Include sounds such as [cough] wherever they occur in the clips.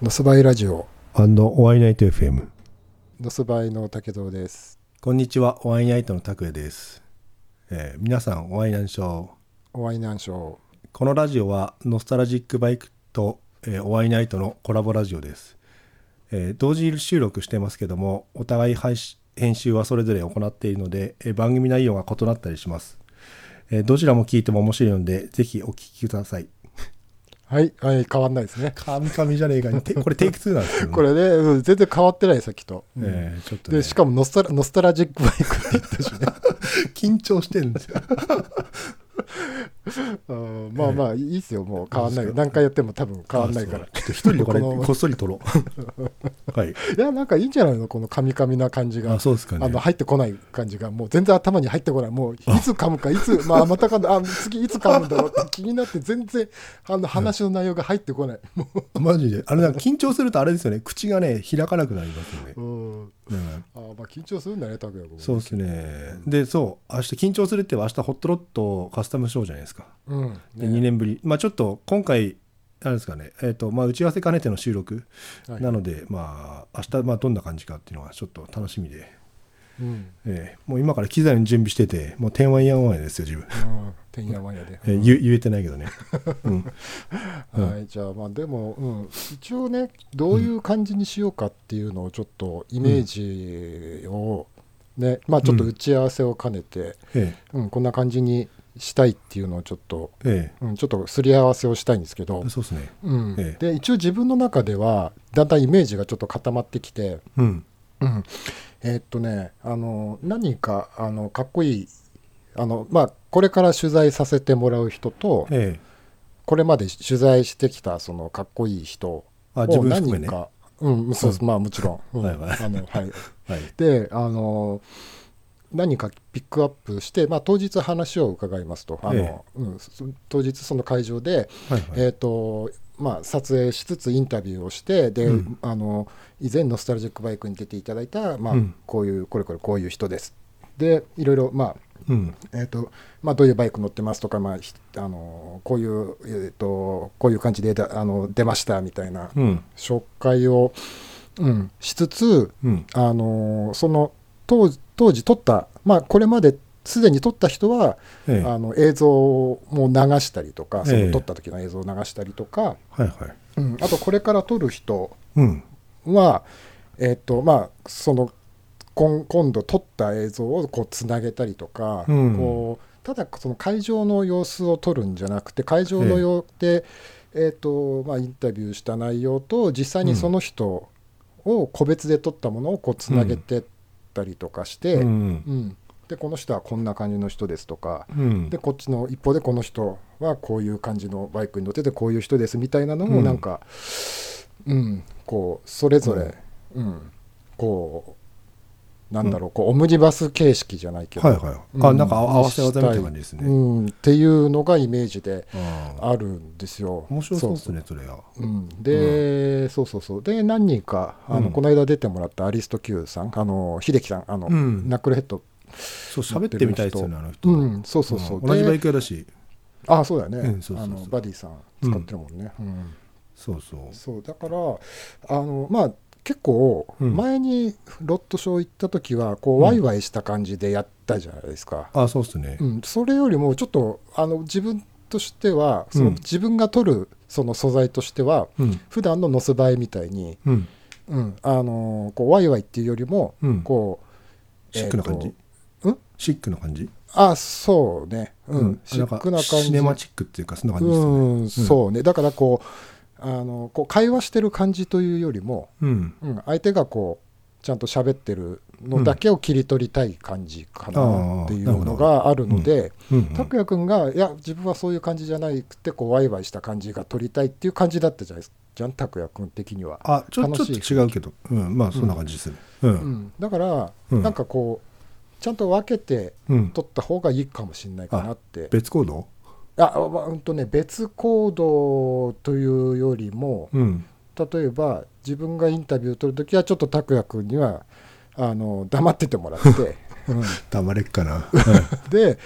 のすばいラジオ。おワイナイト FM のすばいの竹蔵です。こんにちは。おワイナイトの拓也です、えー皆さんおワイナンショーおワイナンショーこのラジオはノスタルジックバイクと、えーおワイナイトのコラボラジオです、えー同時収録してますけどもお互い配信編集はそれぞれ行っているので、えー番組内容が異なったりします、えーどちらも聞いても面白いのでぜひお聞きくださいはい、はい、変わんないですね。カミカミじゃねえか。て [laughs] これテイク2なんですけど、ね、これね、うん全然変わってないさっきと、うん。えーちょっと、ね、でしかもノスタラノスタラジックバイクって言ったしね。[laughs] 緊張してるんですよ。うんまあまあい。いっすよもう。変わんない。何回やっても多分変わんないから。あそうちょっと一人でこれこっそり撮ろう。[laughs] はい。いやなんかいいんじゃないのこのカミカミな感じが。あそうですかね。あの入ってこない感じが。もう全然頭に入ってこない。もういつ噛むかいつまあまたかあ次いつ噛むんだろうって気になって全然あの話の内容が入ってこない、もマジで。あれなんか緊張するとあれですよね。口がね開かなくなりますよね。う、うん、うん。あまあ緊張するんだね拓也君そうですね。でそう。明日緊張するって明日ホットロットカスタムショーじゃないですかうん。でね2年ぶり。まあちょっと今回あれですかね。えっ、とまあ打ち合わせ兼ねての収録はい。なので、まあ明日まあどんな感じかっていうのがちょっと楽しみで、うん。えーもう今から機材の準備しててもう天ワイヤーワンやですよ自分、うん。てんやわんやで、えー言言えてないけどね、うん。[laughs] うん。はい、じゃあまあでも、うん、一応ねどういう感じにしようかっていうのをちょっとイメージをね、まあちょっと打ち合わせを兼ねて、え。うんこんな感じにしたいっていうのをちょっと、ええ。うん、ちょっとすり合わせをしたいんですけどえ、そうですね。うん。ええ。で一応自分の中ではだんだんイメージがちょっと固まってきて、うん。うん、えーっとねあの何人かあのかっこいいあの、まあ、これから取材させてもらう人と、ええ。これまで取材してきたそのかっこいい人を何人か、うん、そうですまあもちろん、うん。はいはい。あのはい、はい。[laughs] であの何人かピックアップして、まあ、当日話を伺いますと。あの、えうん、そ当日その会場で、はいはい。えーとまあ、撮影しつつインタビューをしてで、うん。あの以前ノスタルジックバイクに出ていただいた、まあうん。こういうこれこれこういう人です。でいろいろまあうん。えーとまあ、どういうバイク乗ってますとか、まあひあのこういう、えー、とこういう感じでだあの出ましたみたいなうん。紹介を、うん、しつつ、うん。あのその当当時撮った、まあ、これまですでに撮った人は、ええ。あの映像も流したりとかそえ。えの撮った時の映像を流したりとか、はいはい。うん、あとこれから撮る人うん。は、えっとまあ、その今今度撮った映像をこうつなげたりとか、うん。こうただその会場の様子を撮るんじゃなくて会場のようで、えっとまあ、インタビューした内容と実際にその人を個別で撮ったものをこうつなげてったりとかして、ううん。んでこの人はこんな感じの人ですとか。うん。でこっちの一方でこの人はこういう感じのバイクに乗っててこういう人ですみたいなのもうんなんか、うん。こうそれぞれ、うんこうなんだろうこうオムニバス形式じゃないけど、はいはい。あなんか合わせ技みたいな感じですね。うん、っていうのがイメージであるんですよ。面白そうですねそれは。うん、で、そうそうそう。で何人かあの、うん。この間出てもらったアリスト Q さんあの秀樹さんあの、うん。ナックルヘッドそう喋ってみたいですよねあの人。うんそうそうそう、同じバイク屋だし。あそうだよね、あのバディさん使ってるもんね、うん。そうそう。そうだからあのまあ結構うん。前にロットショー行った時はこう、うん。ワイワイした感じでやったじゃないですか、あそうっすね。うん、それよりもちょっとあの自分としてはそのうん。自分が撮るその素材としてはうん。普段のノスバイみたいに、うん。うん、あのこうワイワイっていうよりもうん。こう、シックな感じ？えーとシックな感じ？あそうね、うん。シックな感じ。シネマチックっていうかそんな感じですよね。うん、そうね。だからこうあのこう会話してる感じというよりも、うん。うん、相手がこうちゃんと喋ってるのだけを切り取りたい感じかなっていうのがあるのでうん拓也君がいや自分はそういう感じじゃなくてこうワイワイした感じが取りたいっていう感じだったじゃないですかじゃん拓也君的には。あちょっと違うけど。うんまあそんな感じですね。ううん。ん、だから、うん。なんかこうちゃんと分けてうん。取った方がいいかもしれないかなって。別行動？あまあうんとね別行動というよりもうん。例えば自分がインタビューを取るときはちょっと拓也君にはあの黙っててもらって、[laughs] うん。黙れっかな。[laughs] はでいはい。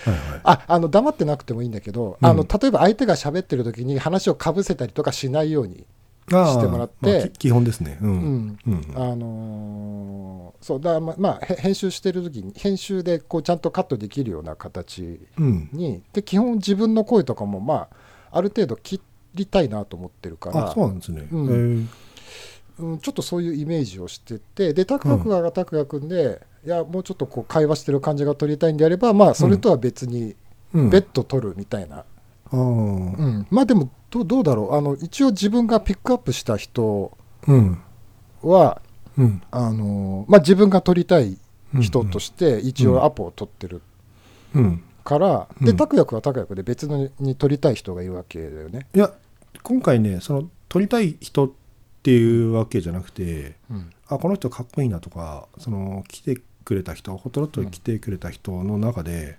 ああの黙ってなくてもいいんだけど、うん。あの例えば相手が喋ってる時に話をかぶせたりとかしないようにあしてもらってまあき基本ですね。ううん。んうん。あのーそうだままあへ編集してる時に編集でこうちゃんとカットできるような形うん。にで基本自分の声とかもまあある程度切りたいなと思ってるから。あそうなんですね、うん。うん、ちょっとそういうイメージをしててで拓也君が拓也君で、いやもうちょっとこう会話してる感じが撮りたいんであればまあそれとは別にうん。別途撮るみたいな、うん。まあでもどうどうだろう。あの一応自分がピックアップした人うん。はうん。あの、まあ、自分が撮りたい人として一応アポを取ってるうん。から、うん。で拓也君は拓也君で別のに撮りたい人がいるわけだよね。いや今回ねその撮りたい人っていうわけじゃなくてうん。あこの人かっこいいなとかその来てくれた人ホットロットに来てくれた人の中で、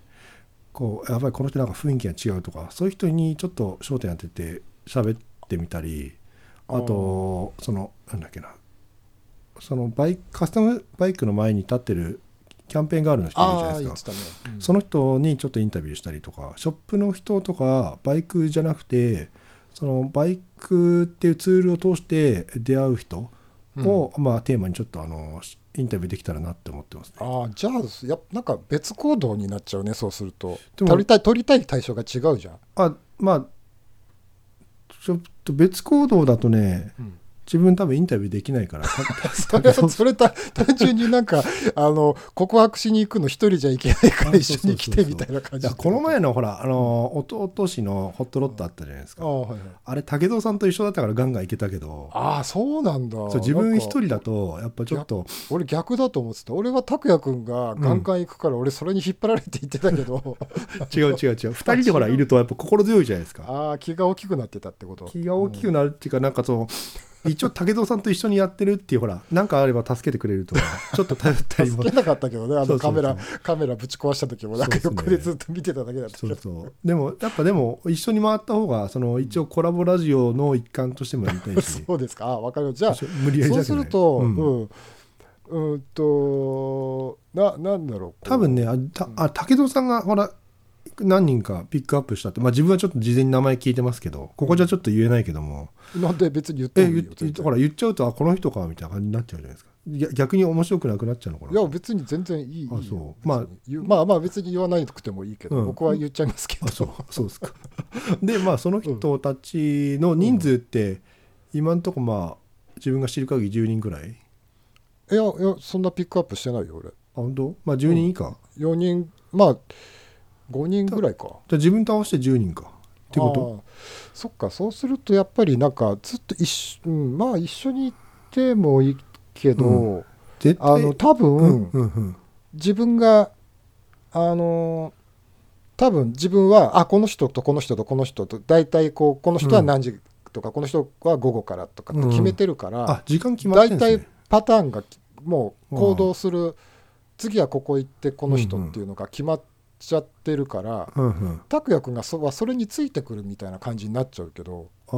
こうやっぱりこの人なんか雰囲気が違うとかそういう人にちょっと焦点当てて喋ってみたりあとそのなんだっけな。そのバイクカスタムバイクの前に立ってるキャンペーンガールの人いるじゃあないですか。ね。うん。その人にちょっとインタビューしたりとかショップの人とかバイクじゃなくてそのバイクっていうツールを通して出会う人を、まあ、テーマにちょっとあのインタビューできたらなって思ってますね。ああじゃあやなんか別行動になっちゃうねそうすると。でも撮りたい撮りたい対象が違うじゃん、あまあちょっと別行動だとね自分多分インタビューできないから。[laughs] それそれた単純になんかあの告白しに行くの一人じゃいけないから一緒に来てみたいな感じこの前のほらあの弟氏のホットロットあったじゃないですか。ああはいはい。あれ武蔵さんと一緒だったからガンガンいけたけど。ああそうなんだ。そう自分一人だだとやっぱちょっと。俺逆だと思ってた。俺は拓也君がガンガン行くから俺それに引っ張られて行ってたけど、[laughs] 違う違う違う。2人でほらいるとやっぱ心強いじゃないですか。ああ気が大きくなってたってこと。気が大きくなるっていうかなんかその一応武蔵さんと一緒にやってるっていうほら何かあれば助けてくれるとかちょっと頼ったりも。助けなかったけどね [laughs] あのカメラカメラぶち壊した時もなんか横でずっと見てただけだったけど。そうそう。でもやっぱでも一緒に回った方がその一応コラボラジオの一環としてもやりたいし。[laughs] そうですか。あ分かりましたじゃ無理やあそうするとううん。ん、うん、とななんだろう。多分ねあたあ武蔵さんがほら何人かピックアップしたって、まあ、自分はちょっと事前に名前聞いてますけどここじゃちょっと言えないけども、なんで別に言ってえもいいら言っちゃうとあこの人かみたいな感じになっちゃうじゃないですか。逆逆に面白くなくなっちゃうのかな？いや別に全然いい。あそう。まあまあまあ別に言わないくてもいいけど、うん。僕は言っちゃいますけど。あそう。そうですか。[laughs] でまあその人たちの人数って今んとこまあ自分が知る限り10人ぐらい？いやいやそんなピックアップしてないよ俺。あ本当？まあ10人以下、4人。まあ5人ぐらいか。じゃあ自分と合わせて10人か。ってこと？そっかそうするとやっぱりなんかずっと一緒、うん、まあ一緒にいてもいいけど、絶対あの多分、うんうんうん。自分があの多分自分はあこの人とこの人とこの人と大体こうこの人は何時とか、この人は午後からとかって決めてるから、あ時間決まって大るんですね。体パターンがもう行動する、次はここ行ってこの人っていうのが決まっちゃってるからうんうん。君がそはそれについてくるみたいな感じになっちゃうけど、ああ。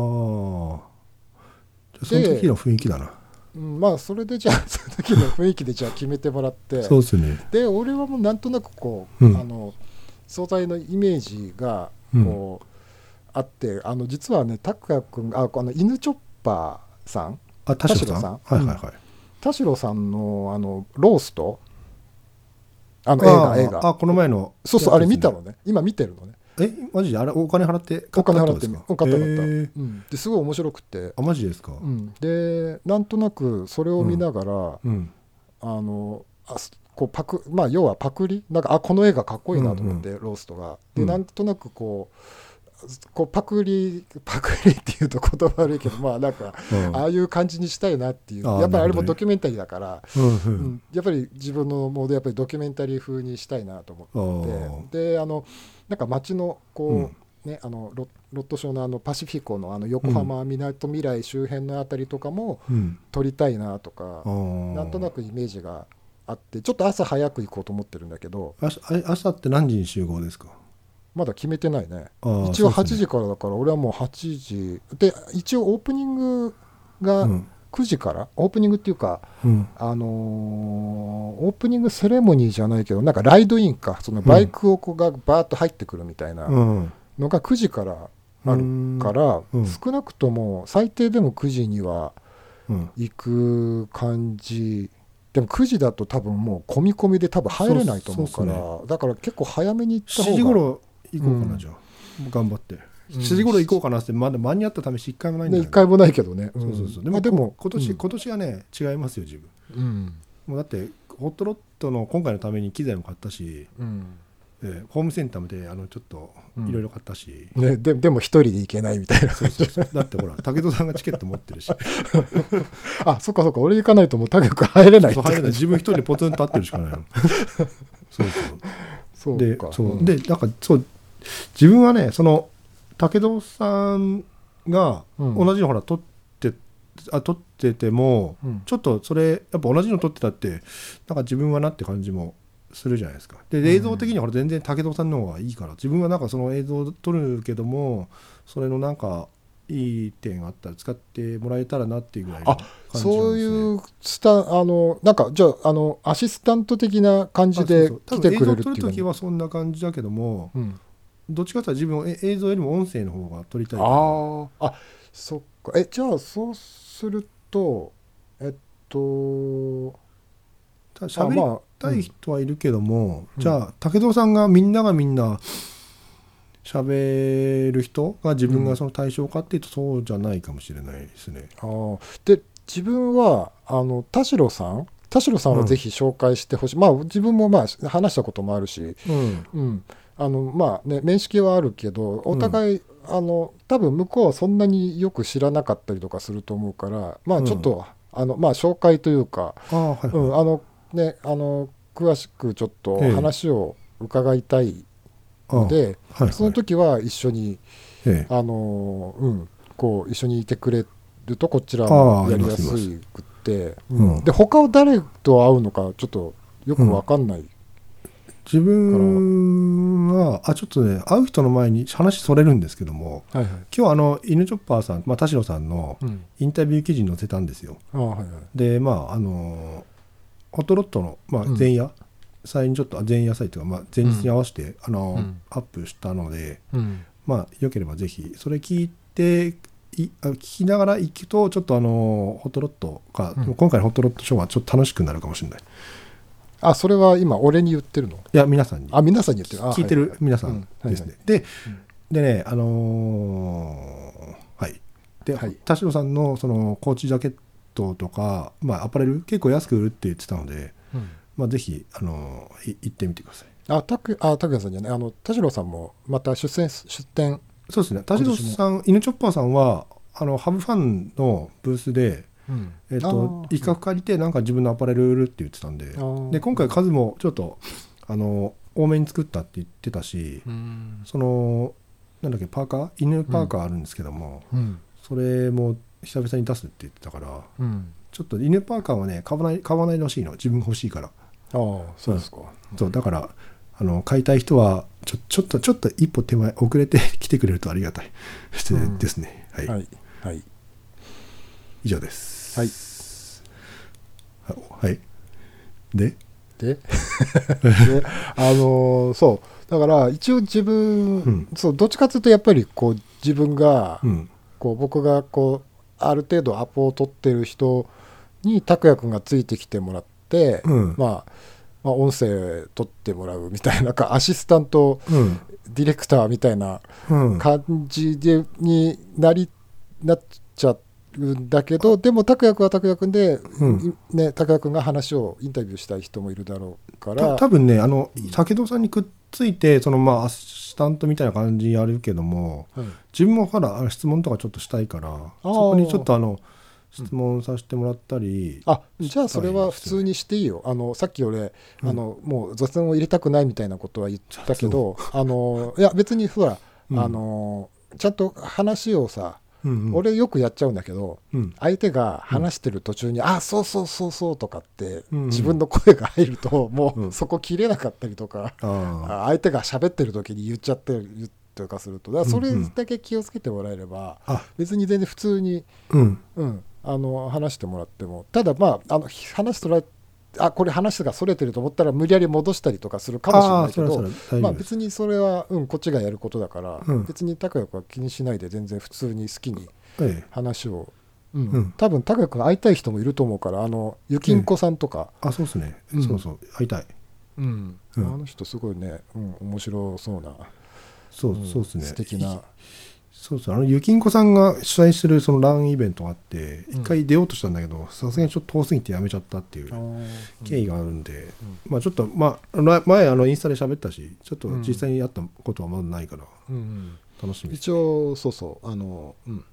その時の雰囲気だな。うん、まあそれでじゃあその時の雰囲気でじゃあ決めてもらって。そうですね。で俺はもうなんとなくこう、うん。あの素材のイメージがうん。こう、あってあの実はね拓也君ああの犬チョッパーさん？あ田代さん？田代さん？はいはいはい、田代さんのあのロースト？あの映画映画。あこの前のそうそうあれ見たののね。今見てるのね。えマジで？あれお金払って買お金払って買った買った、ですごい面白くて、あマジですか？うん、でなんとなくそれを見ながら、うん。あのあすこうパクまあ要はパクリ？なんかあこの映画かっこいいなと思って、ローストが。で、うん。なんとなくこうこうパクリパクリっていうと言葉悪いけどまあなんかうん。ああいう感じにしたいなっていう。やっぱりあれもドキュメンタリーだから、うんやっぱり自分のモードやっぱりドキュメンタリー風にしたいなと思あって。であのなんか街のこう、うん。ね、あのロロット省のあのパシフィコのあの横浜みなとみらい周辺のあたりとかもうん。撮りたいなとか、ななんとなくイメージがあってちょっと朝早く行こうと思ってるんだけど。朝って何時に集合ですか？まだ決めてないね。一応8そうですね。時からだから俺はもう8時。で一応オープニングがうん。9時から、オープニングっていうかうん。あのーオープニングセレモニーじゃないけどなんかライドインか。そのバイクをこうがバーッと入ってくるみたいなうん。のが9時からあるから、うん。少なくとも最低でも9時にはうん。行く感じ。でも9時だと多分もう込み込みで多分入れないと思うからそうだから結構早めに行った方7が時頃行こうかな、うん。じゃあ。頑張って。うん。7時頃行こうかなってまだ間に合った試し一回もないんだよ、ねね一回もないけどね、そうそうそう。でもでも今年、うん。今年はね違いますよ自分。うん。もうだってホットロットの今回のために機材も買ったし、うん。えーホームセンターであのちょっとうん。いろいろ買ったし、ね、ででも一人で行けないみたいな。そうそうそう。だってほら武戸さんがチケット持ってるし。[laughs] あそっかそっか俺行かないともう高く入れない入れない。自分一人でポツンと立ってるしかないの。[laughs] そうそう。そうでかそう。でなんかそう自分はねその武戸さんがうん。同じのほら撮って、あ撮ってても、うん。ちょっとそれやっぱ同じの撮ってたってなんか自分はなって感じもするじゃないですか。でん。映像的にはほら全然武戸さんの方がいいから自分はなんかその映像を撮るけどもそれのなんかいい点があったら使ってもらえたらなっていうぐらいのあ感じそうういうスタあのなんかじゃああのアシスタント的な感じで来てくれるって撮るいうの時はそんな感じだけどもうんどっちかというと自分映像よりも音声の方が撮りたいあー。あそっか。えじゃあそうするとえっとただ喋りあまあたい人はいるけども、うん。じゃあ武藤さんがみんながみんな喋る人が自分がその対象かっていうとそうじゃないかもしれないですね。あー。で自分はあの田代さん？田代さんはぜひ紹介してほしい、まあ自分もまあ話したこともあるし、うん。うん、あのまあね面識はあるけどお互い、あの多分向こうはそんなによく知らなかったりとかすると思うからまあちょっと、あのまあ紹介というか、ああはい、うん、あのねあの詳しくちょっとええ。話を伺いたいので、あはいはい。その時は一緒にええ。あのうんこう一緒にいてくれるとこちらもやりやすくって、うんうん。で他を誰と会うのかちょっとよくわかんない、自分はあちょっとね会う人の前に話それるんですけどもはいはい。今日あの犬チョッパーさん、まあ、田代さんのうん、インタビュー記事に載せたんですよ。ああはいはい。でまああのホットロットの、まあ、うん。前夜祭にちょっとあ前夜祭というか、まあ、前日に合わせて、あのうん。アップしたのでうん。まあよければぜひそれ聞いていあ聞きながら行くとちょっとあのホットロットが、うん。今回のホットロットショーはちょっと楽しくなるかもしれないいあそれは今俺に言ってるの？や皆さんに。あ皆さんに言ってる。あ聞いてはる皆さんですね、でうん。でねあのーはい。で、はい。田代さんのそのコーチジャケットとか、まあ、アパレル結構安く売るって言ってたので、うん。まあ、ぜひ、あのーい行ってみてください。あたくあ拓也さんじゃない？あの田代さんもまた出演出展そうですね。田代さん犬チョッパーさんはあのハブファンのブースで、うんえっと一角借りてなんか自分のアパレル売るって言ってたんで。で今回数もちょっとあの多めに作ったって言ってたし、うん。そのなんだっけパーカー？犬パーカーあるんですけども、うん。それも久々に出すって言ってたからうん。ちょっと犬パーカーはね買わない買わないでほしいの。自分欲しいから、ああそうですか、そうだからあの買いたい人はちょちょっとちょっと一歩手前遅れて来てくれるとありがたい。うん。[laughs] ですね、はい、はい。はい。以上ですはい。はい。はいで？で？[laughs] であのーそう。だから一応自分、うん。そうどっちかというとやっぱりこう自分が、うん。こう僕がこうある程度アポを取ってる人に拓也君がついてきてもらって、うん。まあ、まあ音声取ってもらうみたいななんかアシスタントうん。ディレクターみたいなうん。感じでになりなっちゃうんだけどでも拓也君は拓也君で、うん。ね、拓也君が話をインタビューしたい人もいるだろうかたら多分ねあの武藤さんにくっついてそのまあアシスタントみたいな感じやるけどもうん自分もほら質問とかちょっとしたいからそこにちょっとあの質問させてもらったり、あじゃあそれは普通にしていいよ。あのさっき俺、うん。あのもう雑談を入れたくないみたいなことは言ったけどあのいや別にほら、うん。あのちゃんと話をさ、うんうん。俺よくやっちゃうんだけどうん。相手が話してる途中に「あそうそうそうそう」とかって、うんうん。自分の声が入ると [laughs] もううん。そこ切れなかったりとか、ああ相手が喋ってる時に言っちゃってる言とかすると。だからそれうん。うんだけ気をつけてもらえれば、あ。別に全然普通にうん。うん、あの話してもらっても。ただまああの話取られあこれ話がそれてると思ったら無理やり戻したりとかするかもしれないけどまあ、別にそれは、うん、こっちがやることだから、うん。別に高谷君は気にしないで全然普通に好きにええ。話を、うん。うん。多分高谷君会いたい人もいると思うからあのゆきんこさんとか、あそうですね、うん。そうそう会いたい。うん。うん。あの人すごいね、うん、面白そうな、そう、んそうですね。素敵なそうそう。あのゆきんこさんが主催するそのランイベントがあってうん。一回出ようとしたんだけどさすがにちょっと遠すぎてやめちゃったっていう。経緯があるんで、まあちょっとまあら前あのインスタで喋ったしちょっと実際にやったことはまだないからうんうん。楽しみ一応そうそう。あの、うん、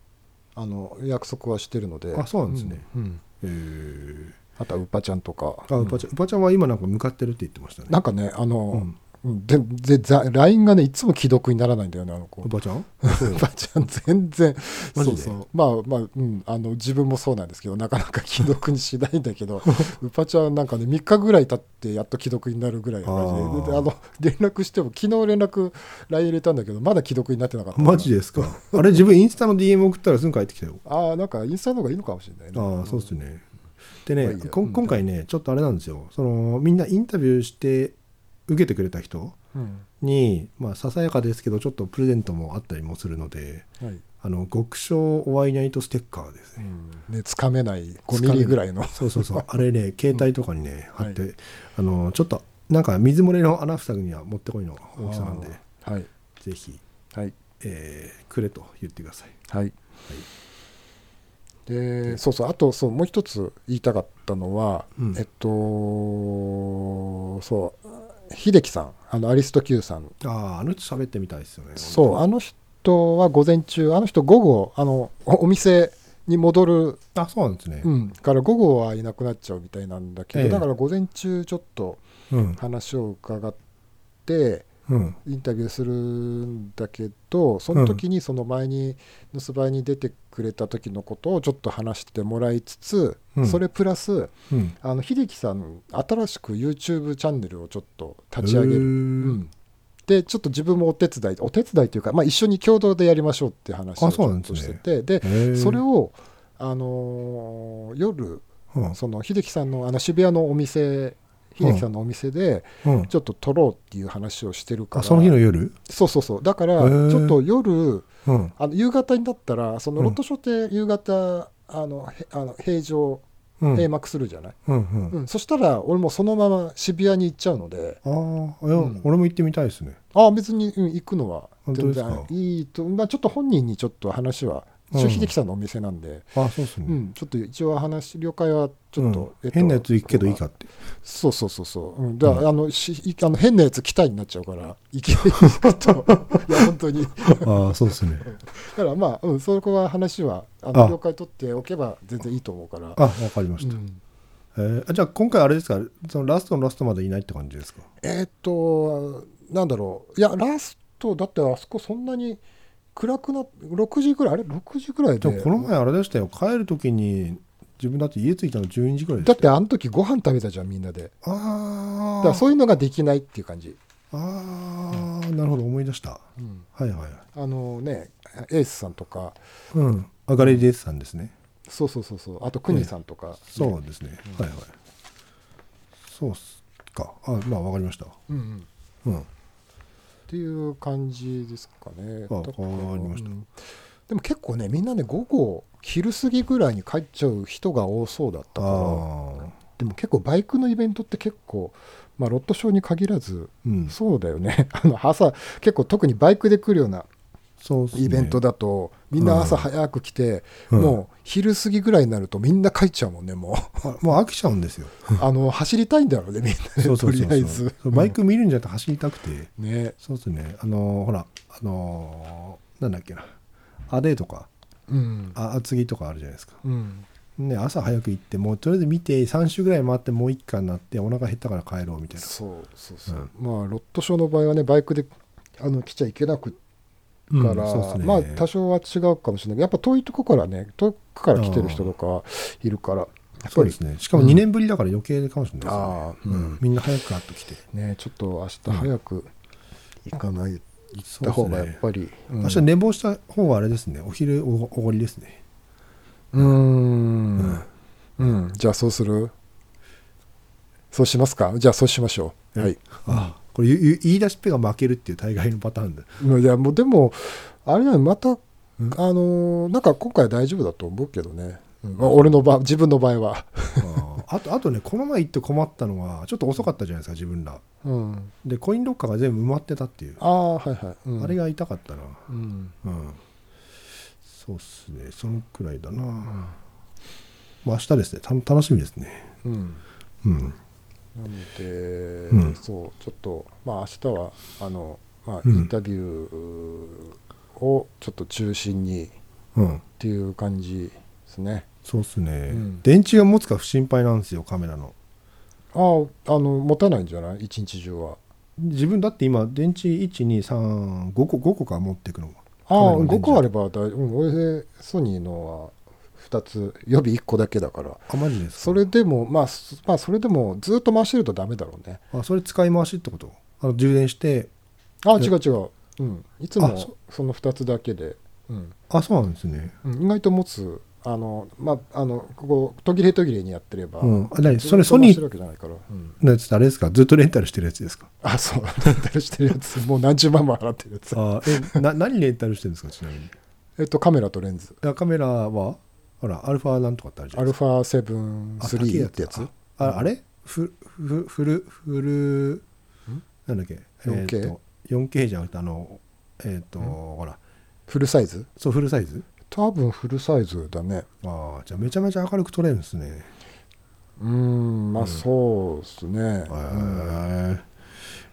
あの約束はしてるので。あそうなんですね、うん。うん。えー。あとはウパちゃんとか。あうぱちゃん、うぱちゃんは今なんか向かってるって言ってましたね。なんかねあの、うんうんででざ LINE がねいつも既読にならないんだよねあの子。うぱちゃん？[laughs] ウパちゃん全然。そうそう。まあまあ、うん、あの自分もそうなんですけどなかなか既読にしないんだけど [laughs] ウパちゃんなんかね3日ぐらい経ってやっと既読になるぐらいの感じ。であの連絡しても昨日連絡 LINE 入れたんだけどまだ既読になってなかった。マジですか？あれ自分インスタの DM 送ったらすぐ帰ってきたよ。ああなんかインスタの方がいいのかもしれないね。ああそうですね。でねまあいい今回ねちょっとあれなんですよ。そのみんなインタビューして受けてくれた人うん。にまあささやかですけどちょっとプレゼントもあったりもするのではい。あの極小お会いナイトステッカーですね。うん。ねつかめない5ミリぐらいの。そうそうそう。[laughs] あれね携帯とかにね貼って、はあのちょっとなんか水漏れの穴塞ぐにはもってこいの大きさなんではい。ぜひ、はい。えーくれと言ってください。はい、でそうそう。あとそうもう一つ言いたかったのは、うん。えっとそう秀樹さんあのアリスト Q さん。あああの人喋ってみたいですよねそうあの人は午前中あの人午後あのおお店に戻る、あそうなんですね。うん、から午後はいなくなっちゃうみたいなんだけど、ええ。だから午前中ちょっとうん。話を伺ってうんインタビューするんだけどその時にその前に「盗まに出てくれた時のことをちょっと話してもらいつつ、うん。それプラスうん。あの秀樹さん新しく YouTube チャンネルをちょっと立ち上げる、うん。でちょっと自分もお手伝いお手伝いというか、まあ、一緒に共同でやりましょうって話をしててでへー。それを、あのー夜うん。その秀樹さんのあの渋谷のお店秀樹さんのお店でうん。ちょっと撮ろうっていう話をしてるから、あその日の夜？そうそうそう。だからちょっと夜うん。あの夕方になったらそのうん。ロットショーって夕方あのへあの平常うん。閉幕するじゃない、うんうん。うん。そしたら俺もそのまま渋谷に行っちゃうので。ああ俺も行ってみたいですね。ああ別に、うん、行くのは全然いいと、まあ、ちょっと本人にちょっと話はうん。一応秀樹さんのお店なんで、あそうですね、うん。ちょっと一応話了解はちょっと、うん。えっと変なやつ行くけどいいかって。そうそうそうそう、うん、だから、うんあのしいあの変なやつ期待になっちゃうから行け行くといや本当に。ああそうですね。だからまあ、うん、そこは話はああ。の了解取っておけば全然いいと思うから。あわかりました、うん。えーあじゃあ今回あれですか？そのラストのラストまでいないって感じですか？えーっとなんだろう。いやラストだってあそこそんなに暗くな6時ぐらいあれ？6時ぐらいで。この前あれでしたよ。帰る時に自分だって家着いたの12時ぐらいでだってあの時ご飯食べたじゃんみんなで。あだーからそういうのができないっていう感じ、あー。なるほど思い出した。うん。はいはいあのねエースさんとか。うん。あガレリエスさんですね。そうそうそうそう。あとクニさんとか、ねそうですね、はいはい。そうっすか。あまあわかりました。うんうん。っうんていう感じですかね。あだからわかりました。うん。でも結構ねみんなね午後昼過ぎぐらいに帰っちゃう人が多そうだったからあでも結構バイクのイベントって結構、まあ、ロットショーに限らずーうん。そうだよね。[laughs] あの朝結構特にバイクで来るようなそうイベントだと、みんな朝早く来て、うん。もう昼過ぎぐらいになるとみんな帰っちゃうもんねもう。あもう飽きちゃうんですよ。[laughs] あの走りたいんだろうねみんなねそうそうそうそう。とりあえず。そうバイク見るんじゃなくて走りたくて、ね。そうですね。あのーほらあのーなんだっけな。アデーとか。うん。あ厚木とかあるじゃないですか。うん。ね朝早く行ってもうとりあえず見て3周ぐらい回ってもう1回になってお腹減ったから帰ろうみたいな。そうそうそう、まあロットショーの場合はねバイクであの来ちゃいけなくうんから、そうっすね。まあ多少は違うかもしれない。けどやっぱ遠いとこからね遠くから来てる人とかいるから。そうですね。しかも2年ぶりだから余計かもしれないですね、ああうん。みんな早くガッと来て、ねちょっと明日早く行かない、行っそうた方がやっぱり、うん。明日寝坊した方はあれですね。お昼おおごりですね。うーん。うん。じゃあそうする？そうしますか？じゃあそうしましょう。はい。あこれ言い出しっぺが負けるっていう大概のパターンで。いやもうでもあれはまた、あのーなんか今回は大丈夫だと思うけどね、うんまあ俺の場自分の場合は、ああと [laughs] あとねこの前行って困ったのがちょっと遅かったじゃないですか自分ら。うん、でコインロッカーが全部埋まってたっていう、ああはいはい、うん。あれが痛かったな。うん。うん。そうっすね。そのくらいだな、まあ明日ですね。た楽しみですね。うん。うんなので、うん。そうちょっとまあ明日はあの、まあ、うん。インタビューをちょっと中心にっうん。ていう感じですね。そうっすね、うん。電池が持つか不心配なんですよカメラの。あああの持たないんじゃない？一日中は。自分だって今電池1235個5個か持っていくの。ああカメラの電池。5個あれば大うん俺ソニーのは2つ予備1個だけだから。あマジですか？それでもまあそまあそれでもずっと回してるとダメだろうね。あそれ使い回しってこと？あの充電して。あ違う違う、うん、いつもあそその2つだけで、うん。あそうなんですね。うん、意外と持つあのまああのここ途切れ途切れにやってれば、うん。あ何？それソニー回してるわけじゃないから、うん。のやつってあれですか？ずっとレンタルしてるやつですか？あそう。レンタルしてるやつ。もう何十万も払ってるやつ。あえな何レンタルしてるんですか？ちなみに。えっとカメラとレンズ。いやカメラは？ほらアルファなんとかってあるじゃないですか。アルファあ7-3ってやつ？あああれ？フフフルフルなんだっけ？4K？えーと 4K じゃなくてあのえっ、とほら。フルサイズ？そうフルサイズ。多分フルサイズだね。ああじゃあめちゃめちゃ明るく撮れるんですね。うーんまあうん。そうっすね、へうんえ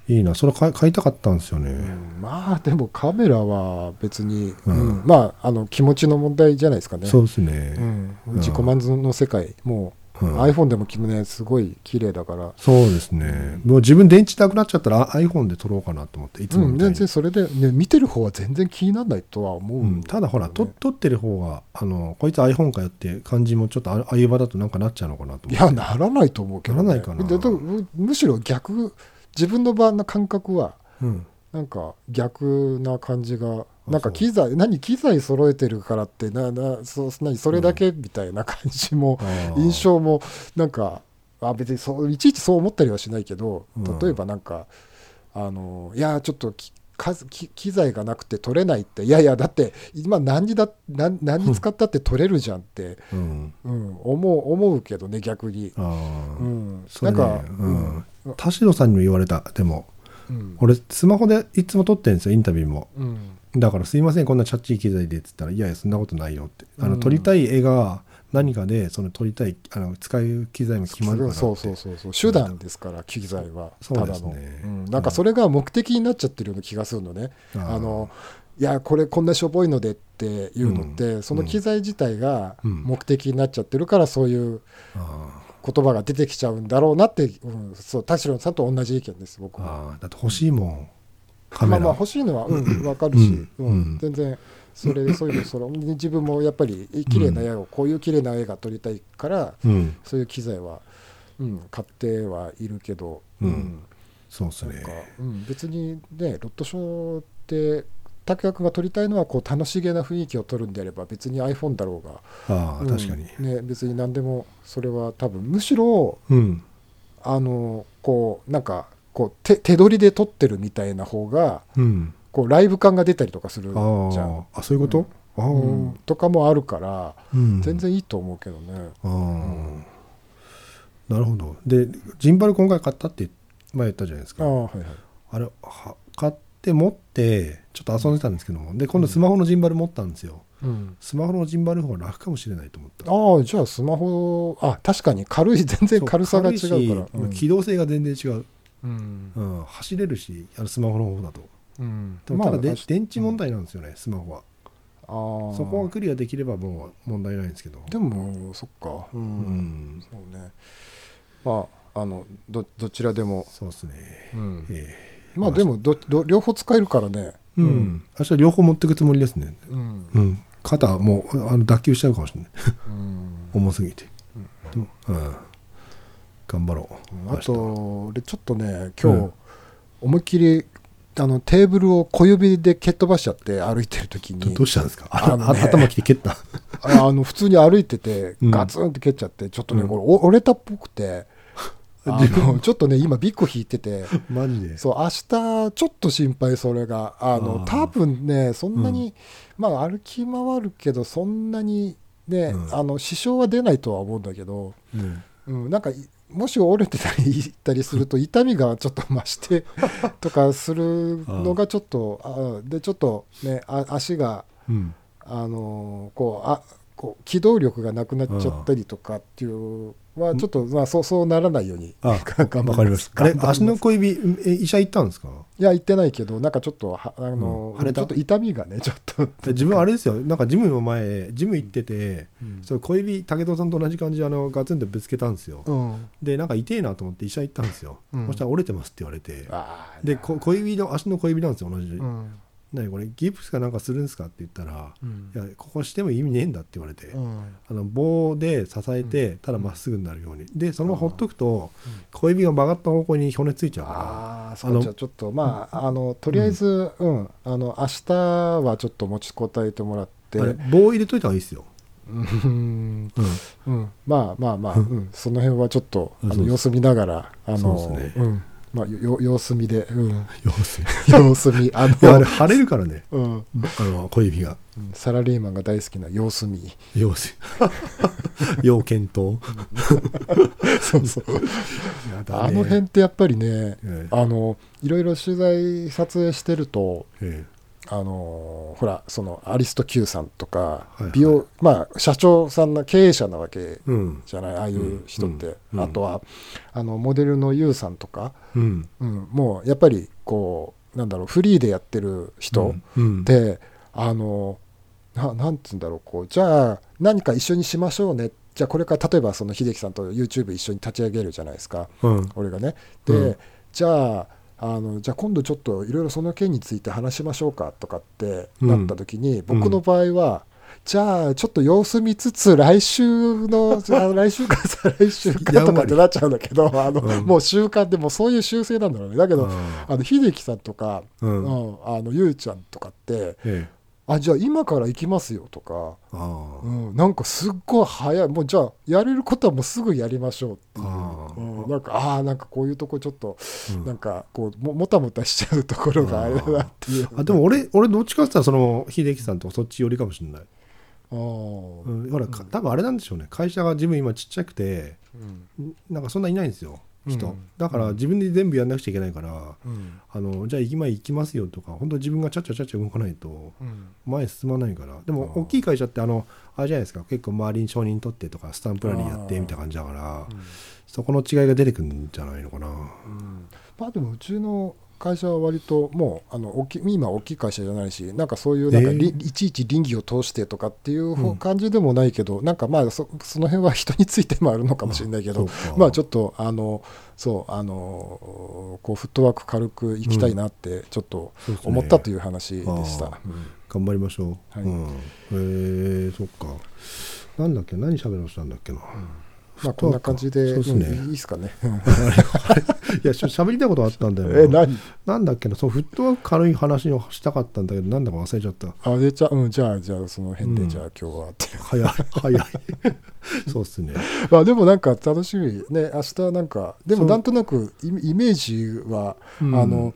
いいな。それ買い買いたかったんですよね、うん。まあでもカメラは別に、うん。うん。まああの気持ちの問題じゃないですかね。そうですね、うん、うちコマンズの世界。もう、うん。iPhone でもねすごい綺麗だから。そうですね。もう自分電池なくなっちゃったらあ iPhone で撮ろうかなと思っていつうん、もみたい。に、全然それで、ね、見てる方は全然気にならないとは思う、うん。ただほら、と撮ってる方があのこいつ iPhone かよって感じもちょっとあああいう場だとなんかなっちゃうのかなと思って。いやならないと思うけど、ね、ならないかな。ででむむしろ逆自分の場の感覚はうん。なんか逆な感じがあなんか機材何機材揃えてるからってななそ何それだけみたいな感じも、あー。印象もなんかあ別にそういちいちそう思ったりはしないけどうん。例えばなんか、あのいやちょっと機機材がなくて取れないっていやいやだって今何にだ何何に使ったって取れるじゃんって、うん。うん、思う思うけどね逆に。あうーん、なんか、うん田代さんにも言われたでも。うん。俺スマホでいつも撮ってるんですよインタビューも。うん。だからすいませんこんなチャッチー機材でっつったらいやいやそんなことないよって。あのうん。撮りたい絵が何かでその撮りたいあの使う機材も決まるからそうそうそうそう手段ですから機材は。ただの、ですね。うん、なんかそれが目的になっちゃってるような気がするのね、あのいやこれこんなしょぼいのでっていうのって、その機材自体がうん。目的になっちゃってるからそういうあ言葉が出てきちゃうんだろうなって、うん、そう田代さんと同じ意見です僕ーは。あーだって欲しいもんカメラ、まあまあ欲しいのは、うん、分かるし、うん。うん。うん。全然それそういうのその自分もやっぱり綺麗な絵を、こういう綺麗な絵が撮りたいからうん。そういう機材は、うん、買ってはいるけど、うん。そうですね。うん、別にねロットショーって拓也君が撮りたいのはこう楽しげな雰囲気を撮るんであれば別に iPhone だろうが、ああうん確かに。ね、別に何でもそれは多分むしろうん。あのこうなんかこう手手取りで撮ってるみたいな方がうん。こうライブ感が出たりとかするじゃあん、ーあそういうこと、ああ、うん。とかもあるからうん。全然いいと思うけどね。ああ、なるほど。でジンバル今回買ったって前言ったじゃないですか。ああはいはい。あれは買って持ってちょっと遊んでたんですけども。で今度スマホのジンバル持ったんですよ。うん、スマホのジンバルの方が楽かもしれないと思った。ああじゃあスマホあ確かに軽い全然軽さが違うから。軽いし機動性が全然違う、うん。うん、走れるしあのスマホの方だと。うん。でもただで、まあ電池問題なんですよね、スマホは。あーそこがクリアできればもう問題ないんですけど。でもそっか。う、うん。んそうね。まああのどどちらでも、そうですね。うん。えまあでもどど両方使えるからね。えうん、明日両方持っていくつもりですね。うん。うん。肩もうあの脱臼しちゃうかもしれない。うん。重すぎて、うん。頑張ろう。あと俺ちょっとね今日、うん。思いっきりあのテーブルを小指で蹴っ飛ばしちゃって歩いてる時に。どどうしたんですか？ああのね。頭きて蹴った。ああの普通に歩いててうん。ガツンって蹴っちゃってちょっとね、うん。これお折れたっぽくてちょっとね今ビッグ引いてて。マジで？そう明日ちょっと心配それが。あの多分ねそんなに、うん。まあ歩き回るけどそんなにね、うん。あの支障は出ないとは思うんだけど、うん。うん、なんかいもし折れてたりいったりすると [laughs] 痛みがちょっと増して [laughs] とかするのがちょっとあでちょっとねあ足がうん。あのこうあこう機動力がなくなっちゃったりとかっていうはちょっと、まあ、そうそうならないようにあ [laughs] 頑張ります。あれ足の小指え医者行ったんですか？いや言ってないけどなんかちょっとはあの、うん。ちょっと痛みがねちょっと、自分あれですよ。なんかジムの前ジム行っててうん。それ小指武藤さんと同じ感じであのガツンとぶつけたんですよ。うん、でなんか痛えなと思って医者行ったんですよ、うん。そしたら折れてますって言われてでこ小指の足の小指なんですよ同じ、うん何これギプスかなんかするんですかって言ったらうん。いやここしても意味ねえんだって言われて、うん。あの棒で支えてただまっすぐになるように。でそのままほっとくと小指が曲がった方向に骨ついちゃうかああそうじゃあちょっとまああのとりあえずうん、あの明日はちょっと持ちこたえてもらって。棒入れといた方がいいですよ、うん。うん。うん、まあまあまあ、うん、その辺はちょっとあの様子見ながらあのそうですね。うんまあ、よ様子見で、うん、要する様子見。あにいやあれの、腫れるからね。うん、あの小指が。うん。サラリーマンが大好きな様子見。要する要検討。[laughs] そうそう。やだね。あの辺ってやっぱりねええ。あのいろいろ取材撮影してるとえあのほらそのアリスト Q さんとか、いはい。美容まあ社長さんの経営者なわけじゃない？ああいう人って、うん。うん。あとはあのモデルの YOU さんとか、うん。うん、もうやっぱりこうなんだろうフリーでやってる人うん。で、あのななんて言うんだろうこうじゃあ何か一緒にしましょうね。じゃあこれから例えばその秀樹さんと YouTube 一緒に立ち上げるじゃないですか。うん。俺がね。で、うん。じゃああのじゃあ今度ちょっといろいろその件について話しましょうかとかってなった時に、僕の場合は、じゃあちょっと様子見つつ来週のじゃあ来週か再来週かとかってなっちゃうんだけどあの、うんもう習慣でもうそういう習性なんだろうね。だけど、ああの秀樹さんとか、ううんんあのゆうちゃんとかってええあじゃあ今から行きますよとか、あうん、なんかすっごい早いもうじゃあやれることはもうすぐやりましょうっていう、あうん、なんかああんかこういうとこちょっとうん。なんかこうももたもたしちゃうところがあれだなっていう。あでも俺俺どっちかって言ったらその秀樹さんとそっち寄りかもしれない、あーうん、ほらか多分あれなんでしょうね。会社が自分今ちっちゃくてうん。なんかそんないないんですよ人、うんだから自分で全部やんなくちゃいけないから、うん。あのじゃあ行き前行きますよとか本当自分がちゃっちゃちゃっちゃ動かないとうん。前進まないから。でも大きい会社ってあのあれじゃないですか。結構周りに承認取ってとかスタンプラリーやってみたいな感じだからそこの違いが出てくるんじゃないのかな。うん。まあでもうちの会社は割ともうあの大き今大きい会社じゃないしなんかそういうなんかえー。り、いちいち倫理を通してとかっていううん感じでもないけど、なんかまあそその辺は人についてもあるのかもしれないけど、そうか。まあちょっとあのそうあのこうフットワーク軽くいきたいなってちょっと思ったという話でした。あうん。頑張りましょう、はい。うん、へえそっか。なんだっけ何喋ろうとしたんだっけな、まあこんな感じでそうですね、うんいいですかね。[laughs] いやし喋りたいことあったんだよえ何？なんだっけなそうフットワーク軽い話をしたかったんだけどなんだか忘れちゃった。あでじゃあ、うん、じゃあじゃあその辺で、うん。じゃあ今日はって。早い早い。[laughs] そうっすね。まあでもなんか楽しみ。ね明日なんかでもなんとなくイイメージは、うん。あの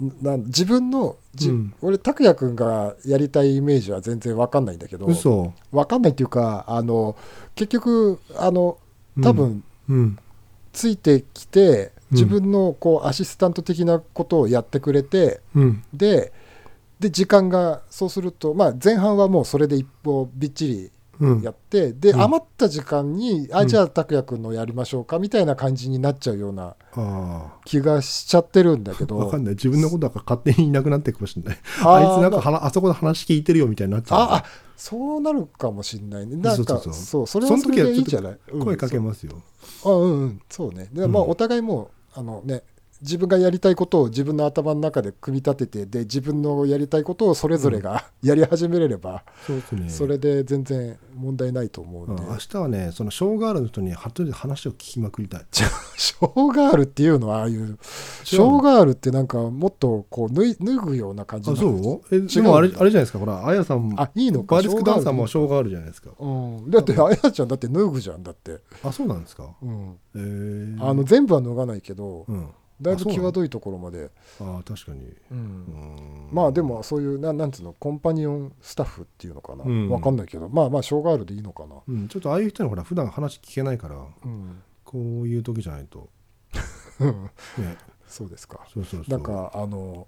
な自分のじ、うん。俺拓哉君がやりたいイメージは全然わかんないんだけど嘘。わかんないっていうかあの結局あの多分うん。ついてきて、うん。自分のこうアシスタント的なことをやってくれてうん。でで時間がそうすると、まあ、前半はもうそれで一歩びっちりうんやって、でうん。余った時間に、あうん。じゃあ拓哉君のやりましょうかみたいな感じになっちゃうようなあ気がしちゃってるんだけあど。わかんない。自分のことだから勝手にいなくなっていくかもしれない。あいつなんかはなあそこで話聞いてるよみたいになっちゃうああそうなるかもしれないね。なんかそうそそううそれはそれでいいじゃない、うん声かけますよ、そう。あうんうん。そうね。で、まあうん。お互いもうあのね自分がやりたいことを自分の頭の中で組み立ててで自分のやりたいことをそれぞれが [laughs] やり始めれれば、そうですね。それで全然問題ないと思ううん。んで、明日はねそのショーガールの人に後で話を聞きまくりたい。ショーガールっていうのはああいうショーガールってなんかもっとこう脱い脱ぐような感じあなそう？えでもあれあれじゃないですか？ほらあやさんあいいのか？バーディスクダンサーもシショーガールじゃないですか。うん、だってあやちゃんだって脱ぐじゃんだって、あそうなんですか？うん、えー、あの全部は脱がないけど、うんだいぶ際どいところまで、あ確かに。うん。うん。まあでもそういうななんつうの？コンパニオンスタッフっていうのかな、うん。わかんないけど。まあまあショーガールでいいのかな、うん、ちょっとああいう人にほら普段話聞けないからうん、こういう時じゃないと。[laughs] ね。そうですか。そうそうそう。なんかあの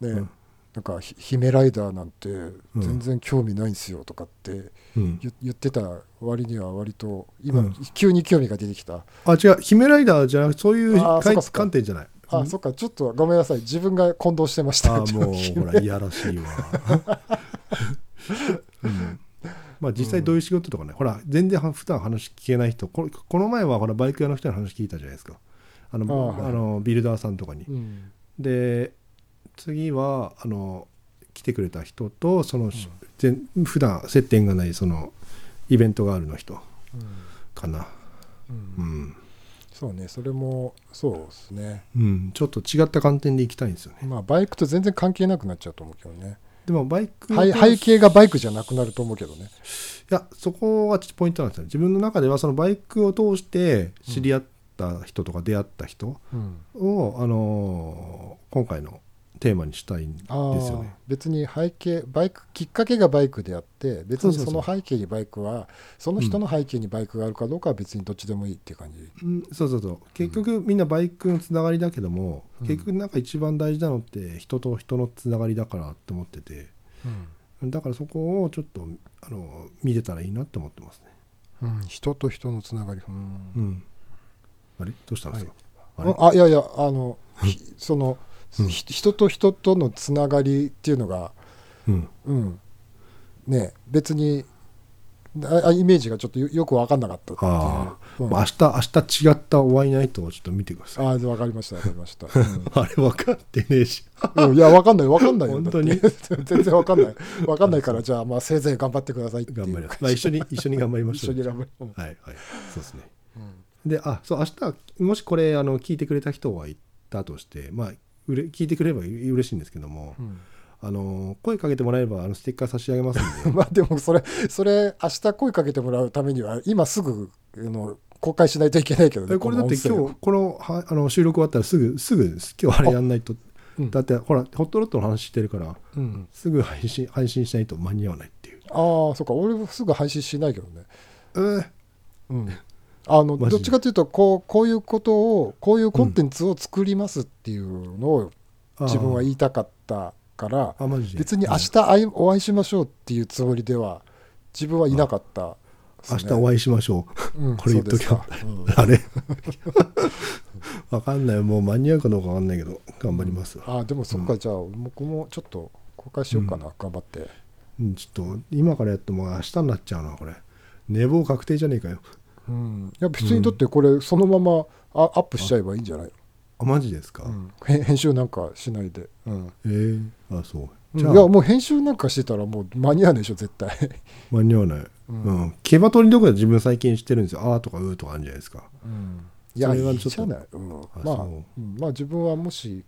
ね、うんなんかひ姫ライダーなんて全然興味ないんすよとかってうん、言言ってた割には割と今、うん。急に興味が出てきた。あ違う。姫ライダーじゃなくてそういう観点じゃない？あ、うん。そっか。ちょっとごめんなさい。自分が混同してました。あーもうほらいやらしいわ、[laughs] うん、まあ実際どういう仕事とかね、ほら全然は普段話聞けない人ここの前はほらバイク屋の人に話聞いたじゃないですか。あのあのビルダーさんとかに、うん。で次はあの来てくれた人とその、全普段接点がないそのイベントがあるの人かな。うん。うん、そうねそれもそうですね。うん、ちょっと違った観点でいきたいんですよね。まあバイクと全然関係なくなっちゃうと思うけどね。でもバイク背背景がバイクじゃなくなると思うけどね。いやそこがちょっとポイントなんですよ。ね自分の中ではそのバイクを通して知り合った人とか出会った人うん。を、あのー今回のテーマにしたいんですよね。別に背景バイクきっかけがバイクであって別にその背景にバイクはその人の背景にバイクがあるかどうかは別にどっちでもいいっていう感じ、うん、そうそうそう。結局みんなバイクのつながりだけども、うん。結局なんか一番大事なのって人と人のつながりだからって思ってて。だからそこをちょっとあの見れたらいいなって思ってますね。うん人と人のつながり、うん。うん、あれ？どうしたんですか、あれ？ああいやいやあの、ひその、うんひ人と人とのつながりっていうのがうんうんね別にああイメージがちょっとよよく分かんなかったっていうあうんまあ明日明日違ったお会いナイトをちょっと見てください。あ分かりました分かりました、[laughs] うんあれ分かってねえし。うんいや、わかんない、わかんないよ。本当に？[laughs] 全然わかんない。わかんないから、じゃあ、まあ、せいぜい頑張ってください頑張ります。まあ、一緒に [laughs] 一緒に頑張りましょう。一緒に頑張る。うんはいはい。そうですね。うんで、あ、そう、明日、もしこれ、あの、聞いてくれた人がいたとして、まあ、うれ聞いてくれれば嬉しいんですけども、うんあの、声かけてもらえれば、あの、ステッカー差し上げますんで、[laughs] まあ、でも、それ、それ、明日声かけてもらうためには、今すぐ、あの、公開しないといけないけどね。えこれだって今日、このはあの収録終わったらすぐ、すぐ、今日あれやんないと、うんだって、ほら、ホットロットの話してるから、うん。すぐ配信配信しないと間に合わないっていう。ああ、そっか、俺もすぐ配信しないけどね。えーうん。あの、どっちかというと、こう、こういうことを、こういうコンテンツを作りますっていうのを、自分は言いたかったから。別に明日お会いしましょうっていうつもりでは自分はいなかった明日お会いしましょう。うん。これ言っときゃあれ。わかんない。もう間に合うかどうかわかんないけど、頑張ります。わ。あでもそっか、じゃあ僕もちょっと公開しようかな、頑張って。うん、ちょっと、今からやっても明日になっちゃうな、これ。寝坊確定じゃねえかよ。うん。いや別にだってこれそのままあアップしちゃえばいいんじゃない？あ、マジですか？うん。編編集なんかしないで、うん。えー、あ、そう。いじゃあ、やもう編集なんかしてたらもう間に合わないでしょ絶対。間に合わない。ううん。ん。毛羽取りとかで自分最近してるんですよ。あーとかうーとかあるんじゃないですか。うん。いやそいいじゃない、うん、まあそう。うん。まあ自分はもし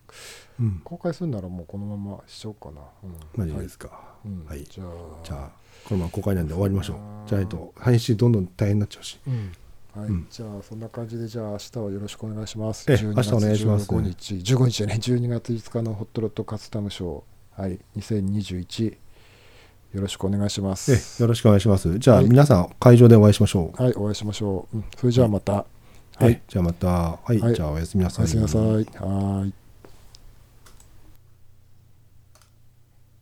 うん。公開するならもうこのまましちゃおうかな、うん。マジですか。うん。はい。じゃあ。じゃあ、このまま公開なんで終わりましょうじゃないと、配信どんどん大変になっちゃうし。うんはい、うんじゃあそんな感じでじゃあ明日はよろしくお願いします。ええ12明日お願いします15日、15日じゃね、12月5日のホットロットカスタムショー、はい、2021よろしくお願いしまえす。よろしくお願いします。じゃあ、はい皆さん、会場でお会いしましょう。はい、お会いしましょう。うん、それじゃあまた。ははいい、。じゃあまた、はい。はいじゃあおやすみなさい。おやすみなさい。はい。